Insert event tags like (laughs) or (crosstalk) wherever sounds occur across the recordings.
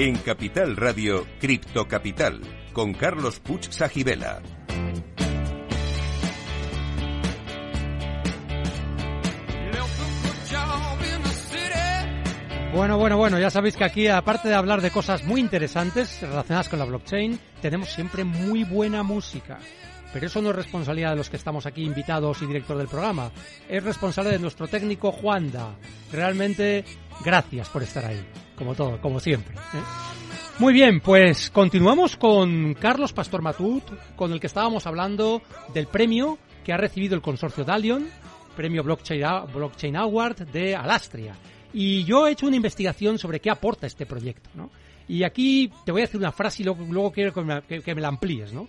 En Capital Radio, Cripto Capital, con Carlos Puch Sajibela. Bueno, bueno, bueno, ya sabéis que aquí, aparte de hablar de cosas muy interesantes relacionadas con la blockchain, tenemos siempre muy buena música. Pero eso no es responsabilidad de los que estamos aquí invitados y director del programa. Es responsable de nuestro técnico Juanda. Realmente, gracias por estar ahí. Como todo, como siempre. ¿eh? Muy bien, pues continuamos con Carlos Pastor Matut, con el que estábamos hablando del premio que ha recibido el consorcio Dalion, premio Blockchain, Blockchain Award de Alastria. Y yo he hecho una investigación sobre qué aporta este proyecto, ¿no? Y aquí te voy a decir una frase y luego, luego quiero que me, que, que me la amplíes, ¿no?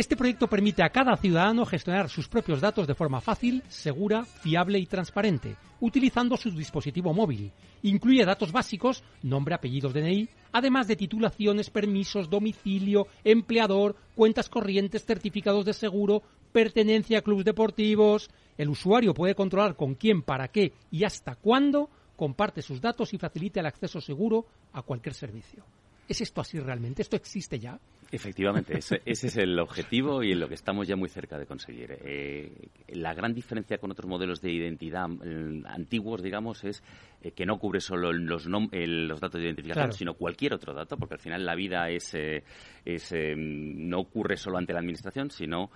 Este proyecto permite a cada ciudadano gestionar sus propios datos de forma fácil, segura, fiable y transparente, utilizando su dispositivo móvil. Incluye datos básicos, nombre, apellidos, DNI, además de titulaciones, permisos, domicilio, empleador, cuentas corrientes, certificados de seguro, pertenencia a clubes deportivos. El usuario puede controlar con quién, para qué y hasta cuándo comparte sus datos y facilita el acceso seguro a cualquier servicio. ¿Es esto así realmente? ¿Esto existe ya? Efectivamente, ese, ese, es el objetivo y en lo que estamos ya muy cerca de conseguir. Eh, la gran diferencia con otros modelos de identidad eh, antiguos, digamos, es eh, que no cubre solo los, el, los datos de identificación, claro. sino cualquier otro dato, porque al final la vida es, eh, es eh, no ocurre solo ante la administración, sino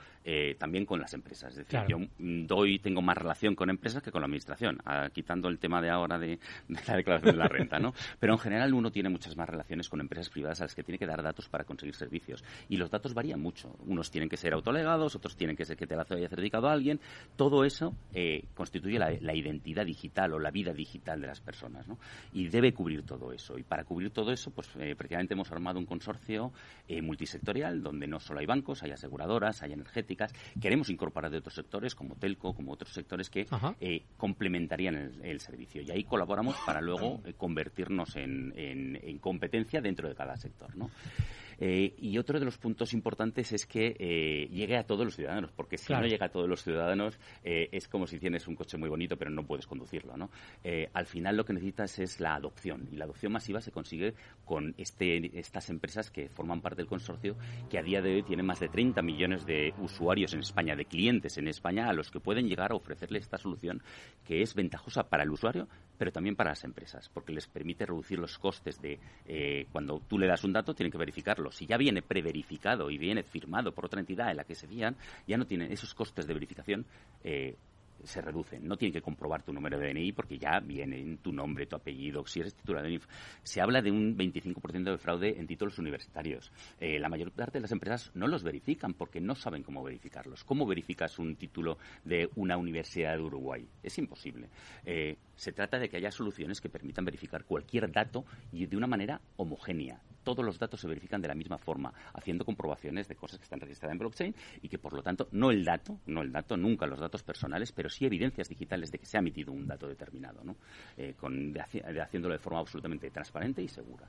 también con las empresas. Es decir, claro. yo doy, tengo más relación con empresas que con la administración, ah, quitando el tema de ahora de, de, la declaración de la renta, ¿no? Pero en general uno tiene muchas más relaciones con empresas privadas a las que tiene que dar datos para conseguir servicios. Y los datos varían mucho. Unos tienen que ser autolegados, otros tienen que ser que te la haya dedicado a alguien. Todo eso constituye la, la identidad digital o la vida digital de la las personas, ¿no? Y debe cubrir todo eso. Y para cubrir todo eso, pues eh, prácticamente hemos armado un consorcio eh, multisectorial donde no solo hay bancos, hay aseguradoras, hay energéticas. Queremos incorporar de otros sectores como telco, como otros sectores que eh, complementarían el, el, servicio. Y ahí colaboramos para luego eh, convertirnos en, en, en, competencia dentro de cada sector, ¿no? Eh, y otro de los puntos importantes es que eh, llegue a todos los ciudadanos, porque si claro. no llega a todos los ciudadanos eh, es como si tienes un coche muy bonito pero no puedes conducirlo. ¿no? Eh, al final lo que necesitas es la adopción y la adopción masiva se consigue con este, estas empresas que forman parte del consorcio que a día de hoy tienen más de 30 millones de usuarios en España, de clientes en España a los que pueden llegar a ofrecerle esta solución que es ventajosa para el usuario pero también para las empresas, porque les permite reducir los costes de eh, cuando tú le das un dato, tienen que verificarlo. Si ya viene preverificado y viene firmado por otra entidad en la que se fían, ya no tienen esos costes de verificación. Eh, se reducen. No tienen que comprobar tu número de DNI porque ya viene en tu nombre, tu apellido, si eres titular de Se habla de un 25% de fraude en títulos universitarios. Eh, la mayor parte de las empresas no los verifican porque no saben cómo verificarlos. ¿Cómo verificas un título de una universidad de Uruguay? Es imposible. Eh, se trata de que haya soluciones que permitan verificar cualquier dato y de una manera homogénea. Todos los datos se verifican de la misma forma, haciendo comprobaciones de cosas que están registradas en blockchain y que, por lo tanto, no el dato, no el dato, nunca los datos personales, pero sí evidencias digitales de que se ha emitido un dato determinado, ¿no? Eh, con, de, de haciéndolo de forma absolutamente transparente y segura.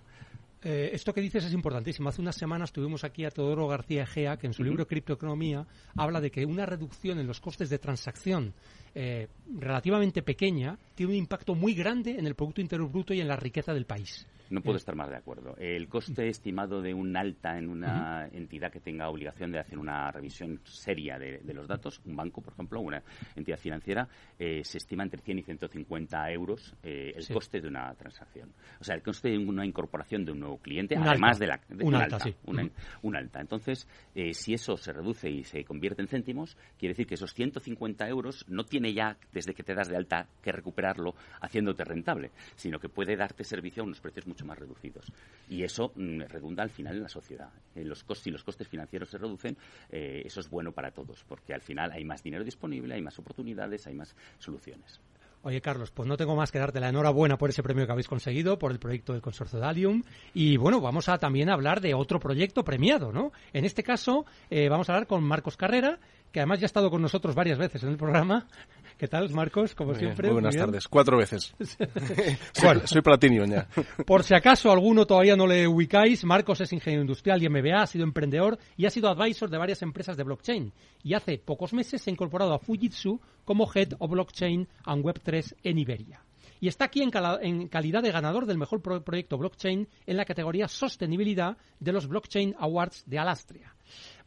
Eh, esto que dices es importantísimo. Hace unas semanas tuvimos aquí a Teodoro García Egea, que en su uh -huh. libro Criptoeconomía habla de que una reducción en los costes de transacción eh, relativamente pequeña tiene un impacto muy grande en el Producto Interior Bruto y en la riqueza del país. No puedo estar más de acuerdo. El coste estimado de un alta en una entidad que tenga obligación de hacer una revisión seria de, de los datos, un banco, por ejemplo, una entidad financiera, eh, se estima entre 100 y 150 euros eh, el sí. coste de una transacción. O sea, el coste de una incorporación de un nuevo cliente, un además alta. de la de un, un alta, alta, sí. una, uh -huh. un alta. Entonces, eh, si eso se reduce y se convierte en céntimos, quiere decir que esos 150 euros no tiene ya, desde que te das de alta, que recuperarlo haciéndote rentable, sino que puede darte servicio a unos precios mucho más reducidos y eso mm, redunda al final en la sociedad. Los costes, si los costes financieros se reducen, eh, eso es bueno para todos, porque al final hay más dinero disponible, hay más oportunidades, hay más soluciones. Oye, Carlos, pues no tengo más que darte la enhorabuena por ese premio que habéis conseguido, por el proyecto del Consorcio Dalium. Y bueno, vamos a también hablar de otro proyecto premiado, ¿no? En este caso, eh, vamos a hablar con Marcos Carrera, que además ya ha estado con nosotros varias veces en el programa. (laughs) ¿Qué tal, Marcos? Como muy siempre. Bien, muy buenas muy tardes. Cuatro veces. (laughs) (laughs) bueno, soy platino ya. Por si acaso alguno todavía no le ubicáis, Marcos es ingeniero industrial y MBA, ha sido emprendedor y ha sido advisor de varias empresas de blockchain. Y hace pocos meses se ha incorporado a Fujitsu como Head of Blockchain and Web3 en Iberia. y está aquí en, calidad de ganador del mejor proyecto blockchain en la categoría sostenibilidad de los Blockchain Awards de Alastria.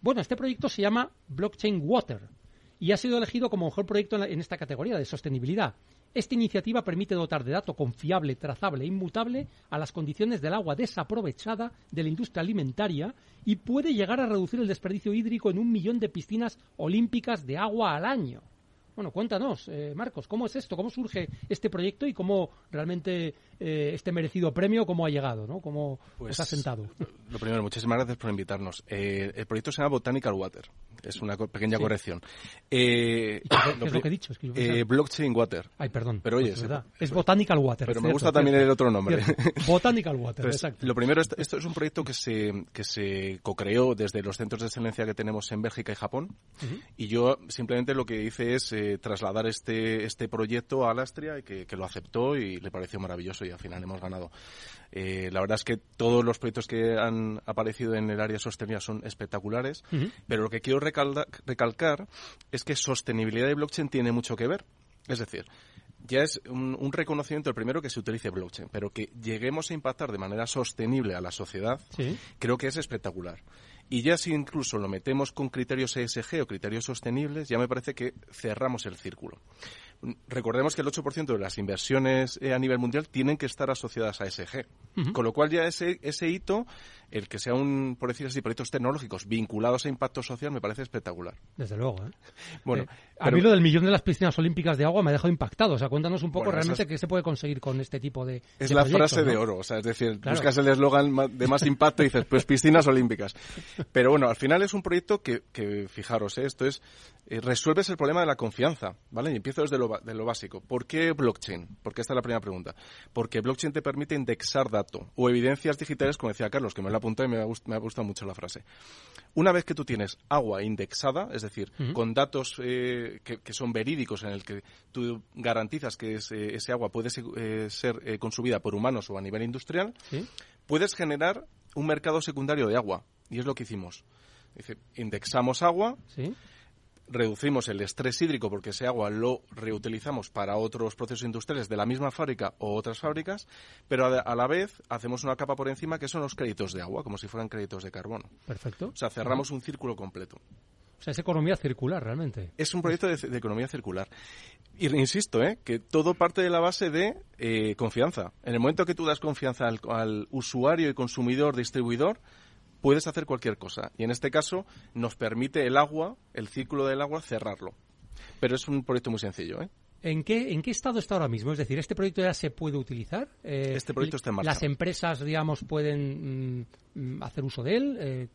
Bueno, este proyecto se llama Blockchain Water y ha sido elegido como mejor proyecto en, esta categoría de sostenibilidad. Esta iniciativa permite dotar de dato confiable, trazable e inmutable a las condiciones del agua desaprovechada de la industria alimentaria y puede llegar a reducir el desperdicio hídrico en un millón de piscinas olímpicas de agua al año. Bueno, cuéntanos, eh, Marcos, ¿cómo es esto? ¿Cómo surge este proyecto y cómo realmente eh, este merecido premio, cómo ha llegado, ¿no? ¿Cómo pues, se ha sentado? Lo primero, muchísimas gracias por invitarnos. Eh, el proyecto se llama Botanical Water. Es una pequeña corrección. (coughs) Eh, ¿Qué, es lo que he dicho? blockchain Water. Ay, perdón. Pero oye, pues es, Botanical Water. Pero me gusta también el otro nombre. (laughs) Botanical Water, exacto. Lo primero, esto, es un proyecto que se, que se co-creó desde los centros de excelencia que tenemos en Bélgica y Japón. Y yo simplemente lo que hice es trasladar este, este proyecto a Alastria que, que lo aceptó y le pareció maravilloso y al final hemos ganado. Eh, la verdad es que todos los proyectos que han aparecido en el área sostenible son espectaculares, pero lo que quiero recalcar es que sostenibilidad y blockchain tiene mucho que ver. Es decir, ya es un, reconocimiento, el primero, que se utilice blockchain, pero que lleguemos a impactar de manera sostenible a la sociedad, creo que es espectacular. Y ya si incluso lo metemos con criterios ESG o criterios sostenibles, ya me parece que cerramos el círculo. Recordemos que el 8% de las inversiones eh, a nivel mundial tienen que estar asociadas a ESG. Con lo cual ya ese, ese hito, el que sea un, por decir así, proyectos tecnológicos vinculados a impacto social me parece espectacular. Desde luego. ¿eh? (laughs) Bueno, eh, a mí lo del millón de las piscinas olímpicas de agua me ha dejado impactado. O sea, cuéntanos un poco realmente qué se puede conseguir con este tipo de. Es la frase de oro. O sea, es decir, buscas el eslogan de más impacto y dices, pues piscinas olímpicas. Pero bueno, al final es un proyecto que, que fijaros, esto es eh, resuelves el problema de la confianza, ¿vale? Y empiezo desde lo, de lo básico. ¿Por qué blockchain? Porque esta es la primera pregunta. Porque blockchain te permite indexar datos o evidencias digitales, como decía Carlos, que me lo apuntado y me ha, me ha gustado mucho la frase. Una vez que tú tienes agua indexada, es decir, con datos eh, que, son verídicos en el que tú garantizas que ese, agua puede eh, ser consumida por humanos o a nivel industrial, puedes generar un mercado secundario de agua. Y es lo que hicimos. Dice, indexamos agua, ¿Sí? Reducimos el estrés hídrico porque ese agua lo reutilizamos para otros procesos industriales de la misma fábrica o otras fábricas, pero a, la vez hacemos una capa por encima que son los créditos de agua, como si fueran créditos de carbono. Perfecto. O sea, cerramos un círculo completo. O sea, es economía circular realmente. Es un proyecto de, economía circular. Y insisto, ¿eh? que todo parte de la base de eh, confianza. En el momento que tú das confianza al, al usuario y consumidor, distribuidor, puedes hacer cualquier cosa. Y en este caso nos permite el agua, el círculo del agua, cerrarlo. Pero es un proyecto muy sencillo. ¿eh? ¿En qué, ¿En qué estado está ahora mismo? Es decir, ¿este proyecto ya se puede utilizar? Eh, este proyecto está en marcha. ¿Las empresas, digamos, pueden mm, hacer uso de él? Eh,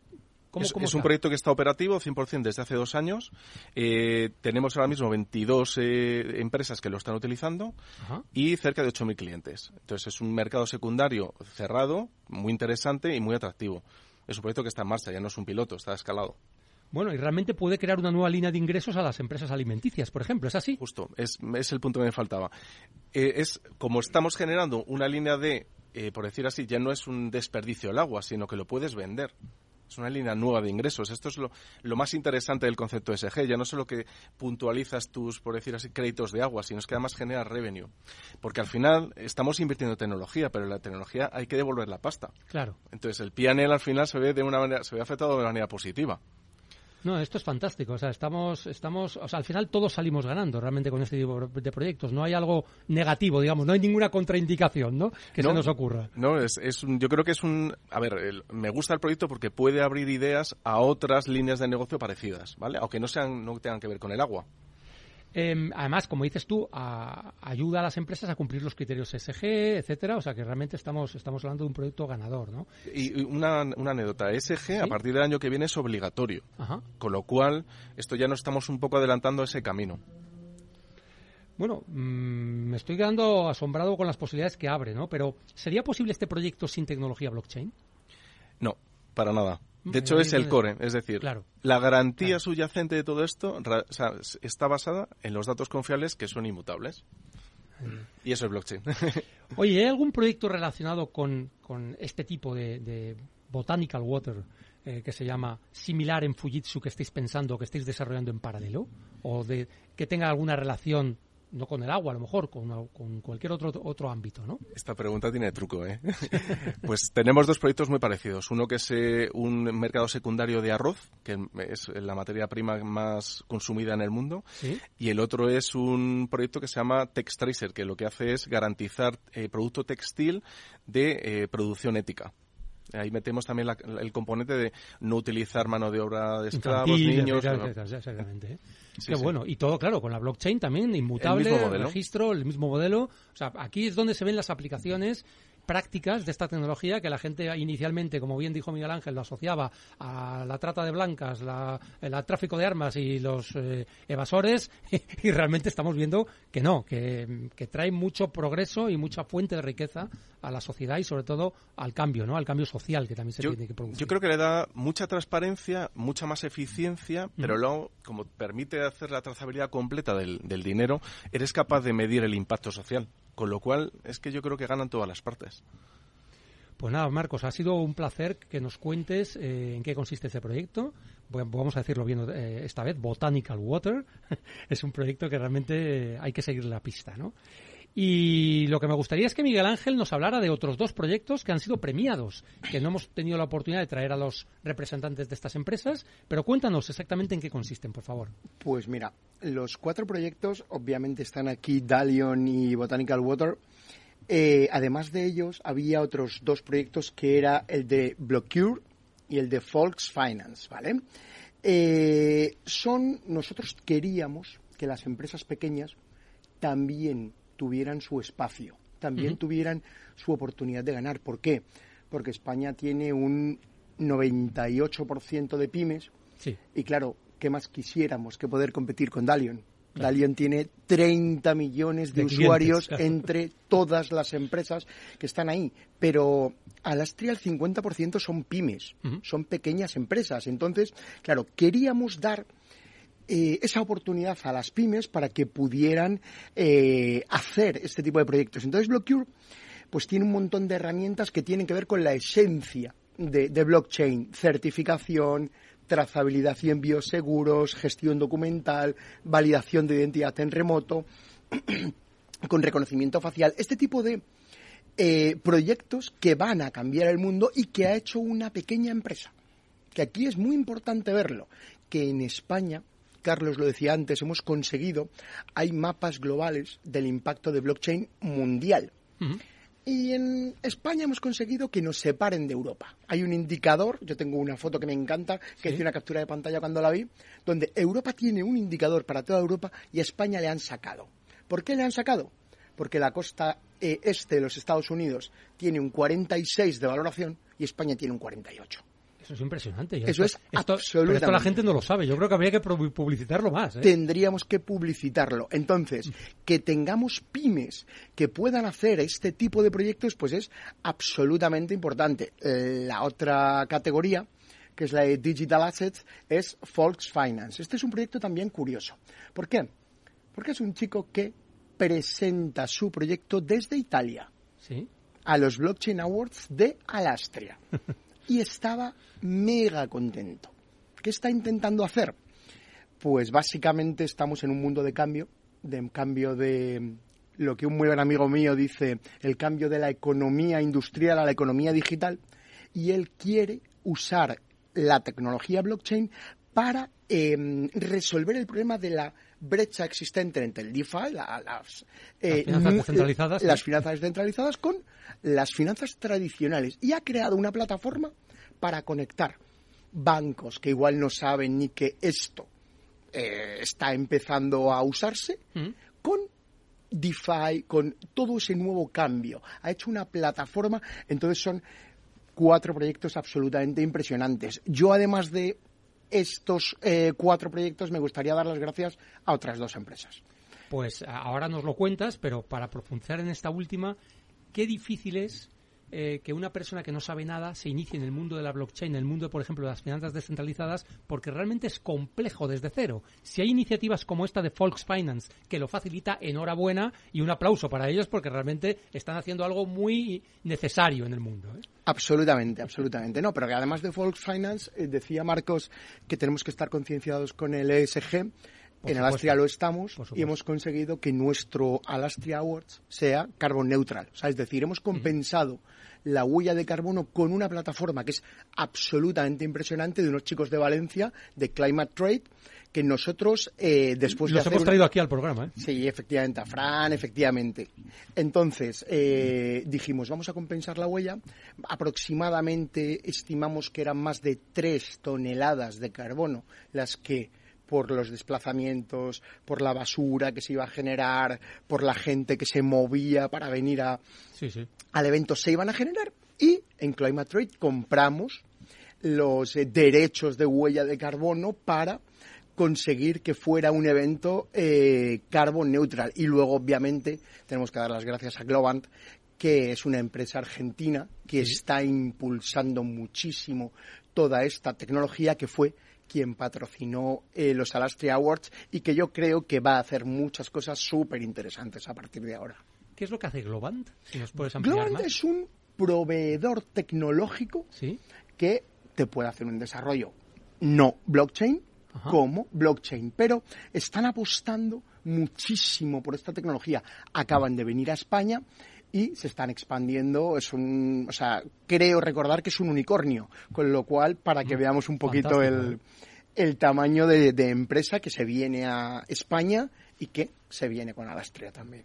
es, un proyecto que está operativo 100% desde hace dos años. Eh, tenemos ahora mismo 22 eh, empresas que lo están utilizando y cerca de 8.000 clientes. Entonces es un mercado secundario cerrado, muy interesante y muy atractivo es un proyecto que está en marcha, ya no es un piloto, está escalado. Bueno, y realmente puede crear una nueva línea de ingresos a las empresas alimenticias, por ejemplo, ¿es así? Justo, es, el punto que me faltaba. Eh, es como estamos generando una línea de, eh, por decir así, ya no es un desperdicio el agua, sino que lo puedes vender. Es una línea nueva de ingresos. Esto es lo, más interesante del concepto SG. Ya no solo que puntualizas tus, por decir así, créditos de agua, sino es que además genera revenue. Porque al final estamos invirtiendo en tecnología, pero en la tecnología hay que devolver la pasta. Claro. Entonces el PNL al final se ve de una manera, se ve afectado de manera positiva. No, esto es fantástico. O sea, estamos, estamos, o sea, al final todos salimos ganando realmente con este tipo de proyectos. No hay algo negativo, digamos, no hay ninguna contraindicación, ¿no? Que se nos ocurra. No, es, es yo creo que es un, a ver, me gusta el proyecto porque puede abrir ideas a otras líneas de negocio parecidas, ¿vale? Aunque no sean, no tengan que ver con el agua. Em, además, como dices tú, ayuda a las empresas a cumplir los criterios SG, etcétera. O sea que realmente estamos, estamos hablando de un producto ganador, ¿no? Y una, anécdota. SG a partir del año que viene es obligatorio. Con lo cual, esto ya nos estamos un poco adelantando ese camino. Bueno, mm, me estoy quedando asombrado con las posibilidades que abre, ¿no? Pero ¿sería posible este proyecto sin tecnología blockchain? No, para nada. De hecho, es el core, es decir, la garantía subyacente de todo esto está basada en los datos confiables que son inmutables. Y eso es blockchain. (laughs) Oye, ¿hay algún proyecto relacionado con, este tipo de, Botanical Water eh, que se llama similar en Fujitsu que estéis pensando, que estéis desarrollando en paralelo? ¿O de que tenga alguna relación no con el agua, a lo mejor, con, con cualquier otro, otro ámbito, ¿no? Esta pregunta tiene truco, ¿eh? (laughs) pues tenemos dos proyectos muy parecidos. Uno que es eh, un mercado secundario de arroz, que es la materia prima más consumida en el mundo, y el otro es un proyecto que se llama Textracer, que lo que hace es garantizar eh, producto textil de eh, producción ética. Ahí metemos también el componente de no utilizar mano de obra de esclavos, niños. Exactamente. ¿eh? Qué bueno. Y todo, claro, con la blockchain también, inmutable, el, registro, el mismo modelo. O sea, aquí es donde se ven las aplicaciones prácticas de esta tecnología que la gente inicialmente, como bien dijo Miguel Ángel, lo asociaba a la trata de blancas, la, el tráfico de armas y los eh, evasores, (laughs) y realmente estamos viendo que no, que, trae mucho progreso y mucha fuente de riqueza a la sociedad y sobre todo al cambio, ¿no? Al cambio social que también se tiene que producir. Yo creo que le da mucha transparencia, mucha más eficiencia, pero luego, como permite hacer la trazabilidad completa del, del dinero, eres capaz de medir el impacto social. Con lo cual, es que yo creo que ganan todas las partes. Pues nada, Marcos, ha sido un placer que nos cuentes eh, en qué consiste este proyecto. vamos a decirlo bien eh, esta vez, Botanical Water. (laughs) es un proyecto que realmente hay que seguir la pista, ¿no? Y lo que me gustaría es que Miguel Ángel nos hablara de otros dos proyectos que han sido premiados, que no hemos tenido la oportunidad de traer a los representantes de estas empresas, pero cuéntanos exactamente en qué consisten, por favor. Pues mira, los cuatro proyectos obviamente están aquí, Dalion y Botanical Water. Eh, además de ellos, había otros dos proyectos que era el de Blockure y el de Volksfinance, ¿vale? Eh, son, nosotros queríamos que las empresas pequeñas también tuvieran su espacio, también tuvieran su oportunidad de ganar. ¿Por qué? Porque España tiene un 98% de pymes y claro, ¿qué más quisiéramos que poder competir con Dalion? Dalion tiene 30 millones de, usuarios entre todas las empresas que están ahí. Pero Alastria el 50% son pymes, son pequeñas empresas. Entonces, claro, queríamos dar eh, esa oportunidad a las pymes para que pudieran eh, hacer este tipo de proyectos. Entonces, Blockure pues tiene un montón de herramientas que tienen que ver con la esencia de, blockchain, certificación, trazabilidad y envíos seguros, gestión documental, validación de identidad en remoto, (clears throat) con reconocimiento facial, este tipo de eh, proyectos que van a cambiar el mundo y que ha hecho una pequeña empresa. Que aquí es muy importante verlo, que en España Carlos lo decía antes, hemos conseguido, hay mapas globales del impacto de blockchain mundial. Y en España hemos conseguido que nos separen de Europa. Hay un indicador, yo tengo una foto que me encanta, que hice una captura de pantalla cuando la vi, donde Europa tiene un indicador para toda Europa y a España le han sacado. ¿Por qué le han sacado? Porque la costa eh, este de los Estados Unidos tiene un 46 de valoración y España tiene un 48. Eso es impresionante. Eso es esto, Pero esto la gente no lo sabe. Yo creo que habría que publicitarlo más. ¿eh? Tendríamos que publicitarlo. Entonces, que tengamos pymes que puedan hacer este tipo de proyectos, pues es absolutamente importante. La otra categoría que es la de Digital Assets, es Volksfinance. Este es un proyecto también curioso. ¿Por qué? Porque es un chico que presenta su proyecto desde Italia ¿Sí? a los Blockchain Awards de Alastria. (laughs) y estaba mega contento. ¿Qué está intentando hacer? Pues básicamente estamos en un mundo de cambio, de cambio de lo que un muy buen amigo mío dice, el cambio de la economía industrial a la economía digital, y él quiere usar la tecnología blockchain para em, resolver el problema de la brecha existente entre el DeFi, las, eh, finanzas descentralizadas, las finanzas descentralizadas con las finanzas tradicionales y ha creado una plataforma para conectar bancos que igual no saben ni que esto eh, está empezando a usarse mm. con DeFi, con todo ese nuevo cambio. Ha hecho una plataforma, entonces son cuatro proyectos absolutamente impresionantes. Yo, además de estos eh, cuatro proyectos, me gustaría dar las gracias a otras dos empresas. Pues ahora nos lo cuentas, pero para profundizar en esta última, qué difícil es eh, que una persona que no sabe nada se inicie en el mundo de la blockchain, en el mundo, por ejemplo, de las finanzas descentralizadas, porque realmente es complejo desde cero. Si hay iniciativas como esta de Volksfinance que lo facilita, enhorabuena y un aplauso para ellos porque realmente están haciendo algo muy necesario en el mundo. ¿eh? Absolutamente, absolutamente. No, pero que además de Volksfinance, eh, decía Marcos que tenemos que estar concienciados con el ESG en Alastria lo estamos y hemos conseguido que nuestro Alastria Awards sea carbon neutral. O sea, es decir, hemos compensado la huella de carbono con una plataforma que es absolutamente impresionante de unos chicos de Valencia, de Climate Trade, que nosotros eh, después Los hemos traído aquí al programa. ¿eh? Sí, efectivamente, a Fran, efectivamente. Entonces, eh, dijimos, vamos a compensar la huella. Aproximadamente estimamos que eran más de tres toneladas de carbono las que por los desplazamientos, por la basura que se iba a generar, por la gente que se movía para venir a, al evento, se iban a generar. Y en Climate Trade compramos los eh, derechos de huella de carbono para conseguir que fuera un evento eh, carbon neutral. Y luego, obviamente, tenemos que dar las gracias a Globant, que es una empresa argentina que está impulsando muchísimo toda esta tecnología que fue quien patrocinó eh, los Alastria Awards y que yo creo que va a hacer muchas cosas súper interesantes a partir de ahora. ¿Qué es lo que hace Globant? Globant es un proveedor tecnológico que te puede hacer un desarrollo no blockchain, como blockchain, pero están apostando muchísimo por esta tecnología. Acaban de venir a España y se están expandiendo. Es un, o sea, creo recordar que es un unicornio, con lo cual, para que mm, veamos un poquito el, el, tamaño de, empresa que se viene a España y que se viene con Alastria también.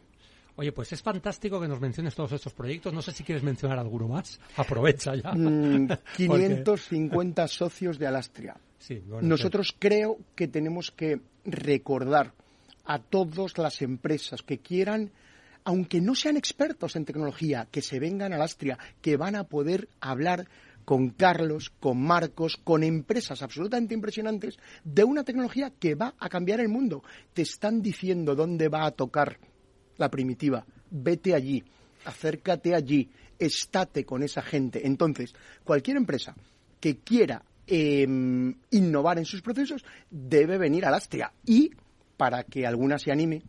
Oye, pues es fantástico que nos menciones todos estos proyectos. No sé si quieres mencionar alguno más. Aprovecha ya. 550 mm, (laughs) (laughs) socios de Alastria. Nosotros creo que tenemos que recordar a todas las empresas que quieran, aunque no sean expertos en tecnología, que se vengan a Alastria, que van a poder hablar con Carlos, con Marcos, con empresas absolutamente impresionantes de una tecnología que va a cambiar el mundo. Te están diciendo dónde va a tocar la primitiva. Vete allí, acércate allí, estate con esa gente. Entonces, cualquier empresa que quiera em, innovar en sus procesos debe venir a Astria. Y, para que alguna se anime,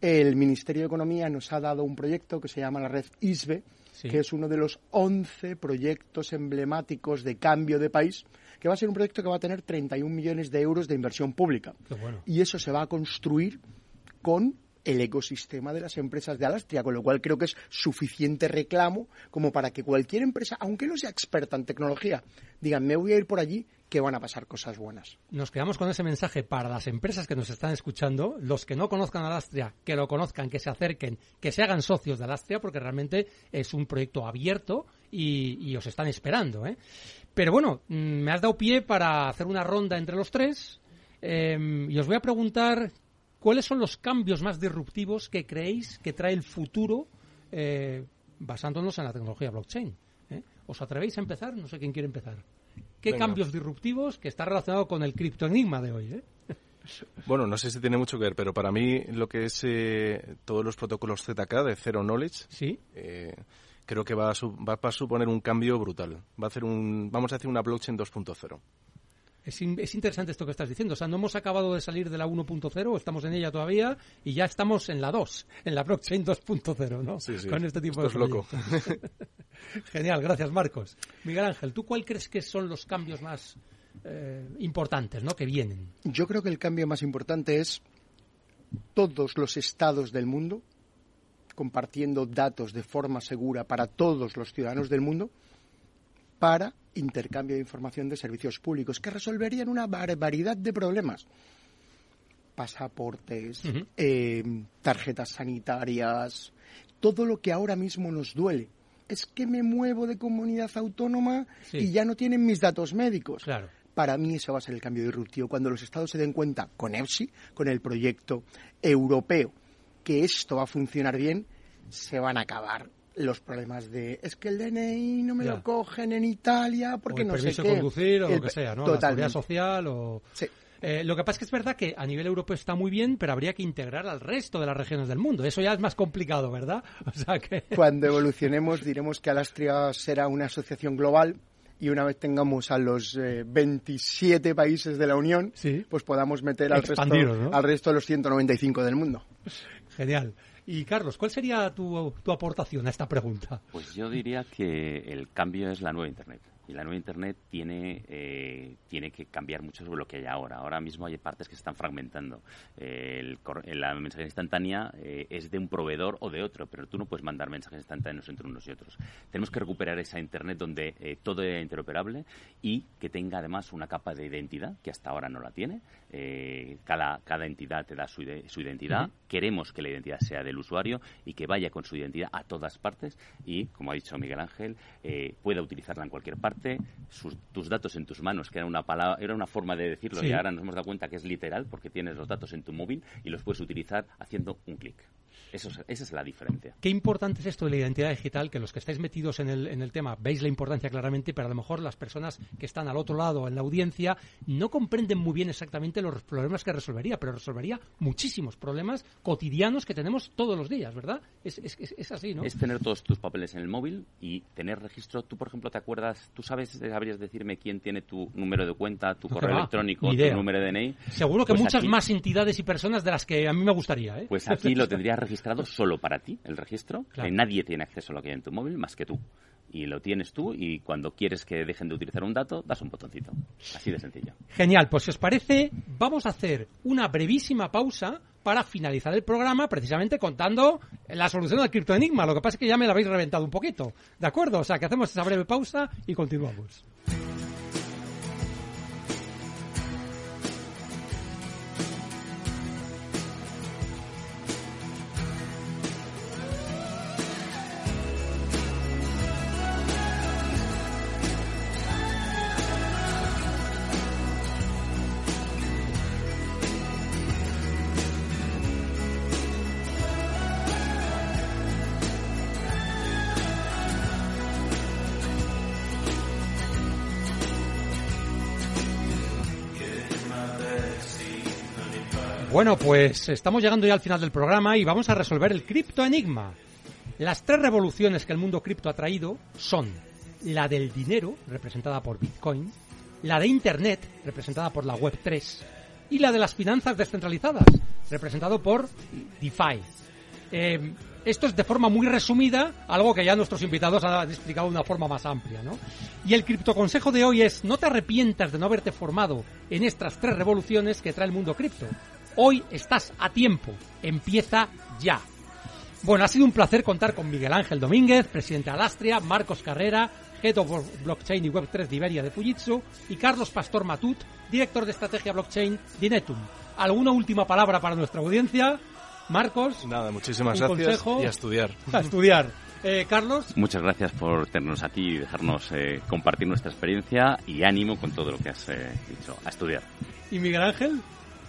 el Ministerio de Economía nos ha dado un proyecto que se llama la red ISBE, que es uno de los 11 proyectos emblemáticos de cambio de país, que va a ser un proyecto que va a tener 31 millones de euros de inversión pública. Y eso se va a construir con el ecosistema de las empresas de Alastria, con lo cual creo que es suficiente reclamo como para que cualquier empresa, aunque no sea experta en tecnología, digan, me voy a ir por allí, que van a pasar cosas buenas. Nos quedamos con ese mensaje para las empresas que nos están escuchando, los que no conozcan Alastria, que lo conozcan, que se acerquen, que se hagan socios de Alastria, porque realmente es un proyecto abierto y, os están esperando. ¿eh? Pero bueno, mm, me has dado pie para hacer una ronda entre los tres. Em, y os voy a preguntar ¿Cuáles son los cambios más disruptivos que creéis que trae el futuro eh, basándonos en la tecnología blockchain? ¿Eh? ¿Os atrevéis a empezar? No sé quién quiere empezar. ¿Qué cambios disruptivos que está relacionado con el criptoenigma de hoy? ¿eh? (laughs) Bueno, no sé si tiene mucho que ver, pero para mí lo que es todos los protocolos ZK de Zero Knowledge, ¿Sí? creo que va a, va a, suponer un cambio brutal. Va a hacer un, vamos a hacer una blockchain 2.0. Es, interesante esto que estás diciendo. O sea, no hemos acabado de salir de la 1.0, estamos en ella todavía y ya estamos en la 2, en la blockchain 2.0, ¿no? Sí, sí. Con este tipo esto de es loco. (laughs) Genial, gracias Marcos. Miguel Ángel, ¿tú cuál crees que son los cambios más eh, importantes, ¿no? Que vienen. Yo creo que el cambio más importante es todos los estados del mundo compartiendo datos de forma segura para todos los ciudadanos del mundo para intercambio de información de servicios públicos que resolverían una barbaridad de problemas. Pasaportes, eh, tarjetas sanitarias, todo lo que ahora mismo nos duele. Es que me muevo de comunidad autónoma y ya no tienen mis datos médicos. Claro. Para mí eso va a ser el cambio disruptivo. Cuando los estados se den cuenta con EFSI, con el proyecto europeo, que esto va a funcionar bien, se van a acabar los problemas de es que el DNI no me lo cogen en Italia porque no sé qué. conducir o lo que sea, ¿no? La seguridad social o... Eh, lo que pasa es que es verdad que a nivel europeo está muy bien, pero habría que integrar al resto de las regiones del mundo. Eso ya es más complicado, ¿verdad? (laughs) O sea que... Cuando evolucionemos diremos que Alastria será una asociación global y una vez tengamos a los 27 eh, países de la Unión, pues podamos meter al resto, al resto de los 195 del mundo. Genial. Y Carlos, ¿cuál sería tu, tu, aportación a esta pregunta? Pues yo diría que el cambio es la nueva Internet. Y la nueva Internet tiene, eh, tiene que cambiar mucho sobre lo que hay ahora. Ahora mismo hay partes que se están fragmentando. el, la mensajería instantánea es de un proveedor o de otro, pero tú no puedes mandar mensajes instantáneos entre unos y otros. Tenemos que recuperar esa Internet donde todo es interoperable y que tenga además una capa de identidad, que hasta ahora no la tiene. Cada, cada entidad te da su, su identidad. Queremos que la identidad sea del usuario y que vaya con su identidad a todas partes y, como ha dicho Miguel Ángel, eh, pueda utilizarla en cualquier parte, tus datos en tus manos, que era una, palabra, era una forma de decirlo y ahora nos hemos dado cuenta que es literal porque tienes los datos en tu móvil y los puedes utilizar haciendo un clic. Eso esa es la diferencia. Qué importante es esto de la identidad digital, que los que estáis metidos en el, en el tema veis la importancia claramente, pero a lo mejor las personas que están al otro lado en la audiencia no comprenden muy bien exactamente los problemas que resolvería, pero resolvería muchísimos problemas cotidianos que tenemos todos los días, ¿verdad? Es, es, es así, ¿no? Es tener todos tus papeles en el móvil y tener registro. Tú, por ejemplo, te acuerdas, tú sabes, sabrías decirme quién tiene tu número de cuenta, tu correo electrónico, tu número de DNI. Seguro que pues muchas más entidades y personas de las que a mí me gustaría, ¿eh? Pues aquí lo (laughs) tendrías registrado solo para ti, el registro. nadie tiene acceso a lo que hay en tu móvil más que tú. Y lo tienes tú y cuando quieres que dejen de utilizar un dato, das un botoncito. Así de sencillo. Genial, pues si os parece, vamos a hacer una brevísima pausa para finalizar el programa precisamente contando la solución al criptoenigma. Lo que pasa es que ya me la habéis reventado un poquito. ¿De acuerdo? O sea, que hacemos esa breve pausa y continuamos. Bueno, pues estamos llegando ya al final del programa y vamos a resolver el cripto enigma. Las tres revoluciones que el mundo cripto ha traído son la del dinero, representada por Bitcoin, la de Internet, representada por la Web 3, y la de las finanzas descentralizadas, representado por DeFi. Eh, esto es de forma muy resumida, algo que ya nuestros invitados han explicado de una forma más amplia, ¿no? Y el criptoconsejo de hoy es no te arrepientas de no haberte formado en estas tres revoluciones que trae el mundo cripto. Hoy estás a tiempo. Empieza ya. Bueno, ha sido un placer contar con Miguel Ángel Domínguez, presidente de Alastria, Marcos Carrera, Head of Blockchain y Web3 de Iberia de Fujitsu, y Carlos Pastor Matut, director de estrategia blockchain de Netum. ¿Alguna última palabra para nuestra audiencia? Marcos. Nada, muchísimas gracias. y a estudiar. A estudiar. Eh, Carlos. Muchas gracias por tenernos aquí y dejarnos eh, compartir nuestra experiencia y ánimo con todo lo que has eh, dicho. A estudiar. ¿Y Miguel Ángel?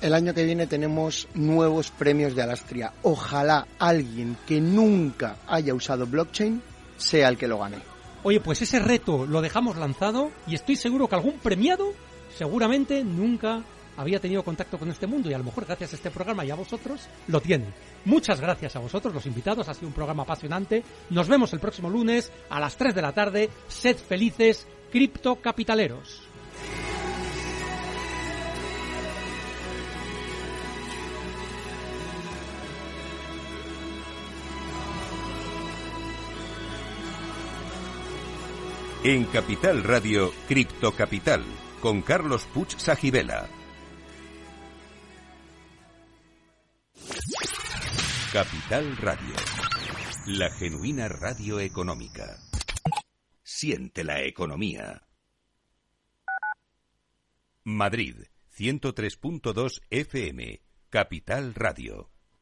El año que viene tenemos nuevos premios de Alastria. Ojalá alguien que nunca haya usado blockchain sea el que lo gane. Oye, pues ese reto lo dejamos lanzado y estoy seguro que algún premiado seguramente nunca había tenido contacto con este mundo y a lo mejor gracias a este programa y a vosotros lo tiene. Muchas gracias a vosotros, los invitados. Ha sido un programa apasionante. Nos vemos el próximo lunes a las 3 de la tarde. Sed felices, criptocapitaleros. En Capital Radio, Cripto Capital, con Carlos Puch Sajibela. Capital Radio, la genuina radio económica. Siente la economía. Madrid, 103.2 FM, Capital Radio.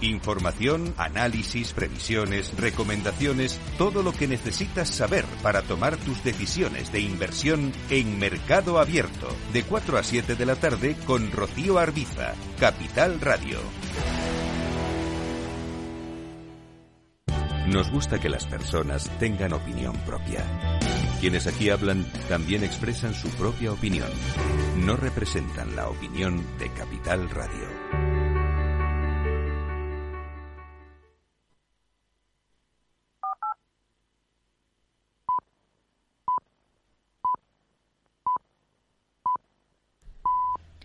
Información, análisis, previsiones, recomendaciones, todo lo que necesitas saber para tomar tus decisiones de inversión en Mercado Abierto, de 4 a 7 de la tarde con Rocío Arbiza, Capital Radio. Nos gusta que las personas tengan opinión propia. Quienes aquí hablan también expresan su propia opinión. No representan la opinión de Capital Radio.